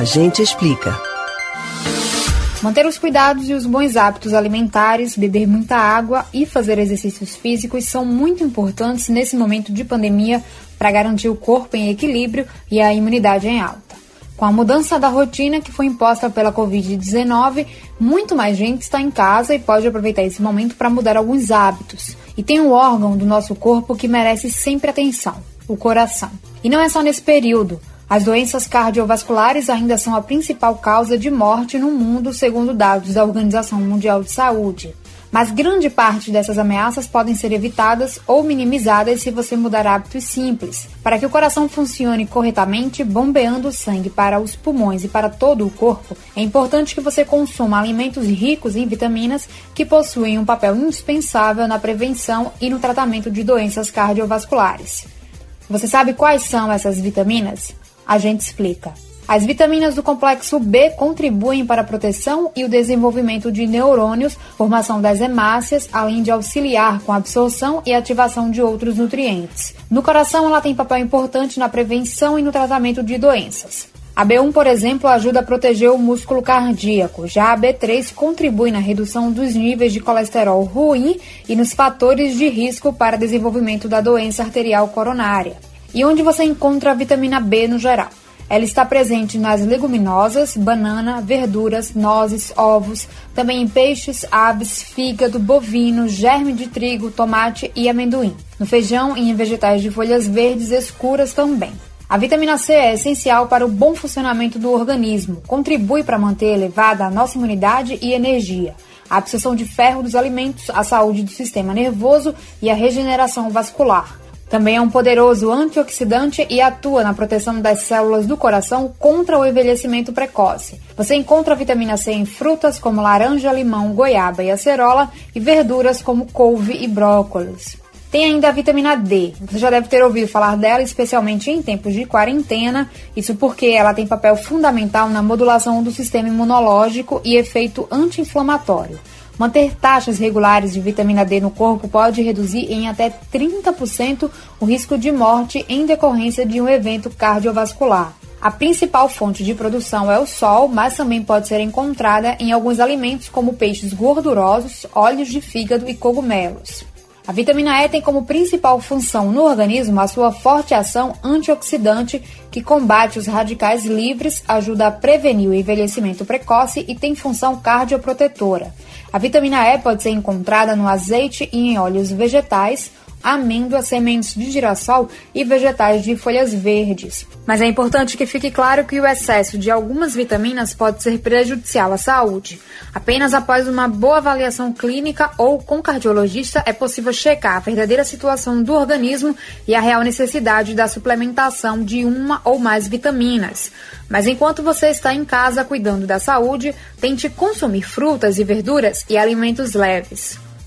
A gente explica. Manter os cuidados e os bons hábitos alimentares, beber muita água e fazer exercícios físicos são muito importantes nesse momento de pandemia para garantir o corpo em equilíbrio e a imunidade em alta. Com a mudança da rotina que foi imposta pela Covid-19, muito mais gente está em casa e pode aproveitar esse momento para mudar alguns hábitos. E tem um órgão do nosso corpo que merece sempre atenção: o coração. E não é só nesse período. As doenças cardiovasculares ainda são a principal causa de morte no mundo, segundo dados da Organização Mundial de Saúde. Mas grande parte dessas ameaças podem ser evitadas ou minimizadas se você mudar hábitos simples. Para que o coração funcione corretamente, bombeando sangue para os pulmões e para todo o corpo, é importante que você consuma alimentos ricos em vitaminas que possuem um papel indispensável na prevenção e no tratamento de doenças cardiovasculares. Você sabe quais são essas vitaminas? A gente explica. As vitaminas do complexo B contribuem para a proteção e o desenvolvimento de neurônios, formação das hemácias, além de auxiliar com a absorção e ativação de outros nutrientes. No coração, ela tem papel importante na prevenção e no tratamento de doenças. A B1, por exemplo, ajuda a proteger o músculo cardíaco, já a B3 contribui na redução dos níveis de colesterol ruim e nos fatores de risco para desenvolvimento da doença arterial coronária. E onde você encontra a vitamina B no geral? Ela está presente nas leguminosas, banana, verduras, nozes, ovos, também em peixes, aves, fígado, bovino, germe de trigo, tomate e amendoim. No feijão e em vegetais de folhas verdes escuras também. A vitamina C é essencial para o bom funcionamento do organismo, contribui para manter elevada a nossa imunidade e energia, a absorção de ferro dos alimentos, a saúde do sistema nervoso e a regeneração vascular. Também é um poderoso antioxidante e atua na proteção das células do coração contra o envelhecimento precoce. Você encontra a vitamina C em frutas como laranja, limão, goiaba e acerola e verduras como couve e brócolis. Tem ainda a vitamina D. Você já deve ter ouvido falar dela, especialmente em tempos de quarentena. Isso porque ela tem papel fundamental na modulação do sistema imunológico e efeito anti-inflamatório. Manter taxas regulares de vitamina D no corpo pode reduzir em até 30% o risco de morte em decorrência de um evento cardiovascular. A principal fonte de produção é o sol, mas também pode ser encontrada em alguns alimentos como peixes gordurosos, óleos de fígado e cogumelos. A vitamina E tem como principal função no organismo a sua forte ação antioxidante que combate os radicais livres, ajuda a prevenir o envelhecimento precoce e tem função cardioprotetora. A vitamina E pode ser encontrada no azeite e em óleos vegetais, amêndoas, sementes de girassol e vegetais de folhas verdes. Mas é importante que fique claro que o excesso de algumas vitaminas pode ser prejudicial à saúde. Apenas após uma boa avaliação clínica ou com cardiologista é possível checar a verdadeira situação do organismo e a real necessidade da suplementação de uma ou mais vitaminas. Mas enquanto você está em casa cuidando da saúde, tente consumir frutas e verduras e alimentos leves.